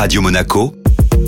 Radio Monaco,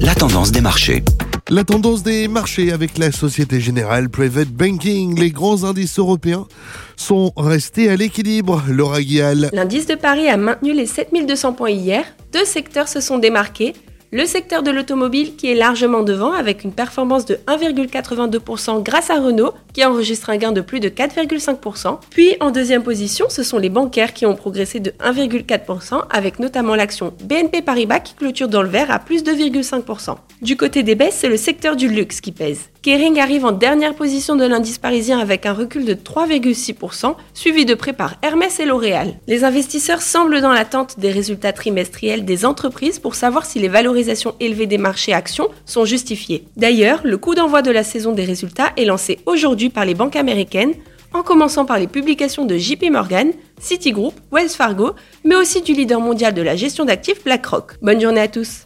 la tendance des marchés. La tendance des marchés avec la Société Générale Private Banking, les grands indices européens sont restés à l'équilibre. Laura Guial. L'indice de Paris a maintenu les 7200 points hier. Deux secteurs se sont démarqués. Le secteur de l'automobile qui est largement devant avec une performance de 1,82% grâce à Renault qui enregistre un gain de plus de 4,5%. Puis en deuxième position, ce sont les bancaires qui ont progressé de 1,4% avec notamment l'action BNP Paribas qui clôture dans le vert à plus de 2,5%. Du côté des baisses, c'est le secteur du luxe qui pèse. Kering arrive en dernière position de l'indice parisien avec un recul de 3,6%, suivi de près par Hermès et L'Oréal. Les investisseurs semblent dans l'attente des résultats trimestriels des entreprises pour savoir si les valorisations élevées des marchés actions sont justifiées. D'ailleurs, le coup d'envoi de la saison des résultats est lancé aujourd'hui par les banques américaines, en commençant par les publications de JP Morgan, Citigroup, Wells Fargo, mais aussi du leader mondial de la gestion d'actifs BlackRock. Bonne journée à tous.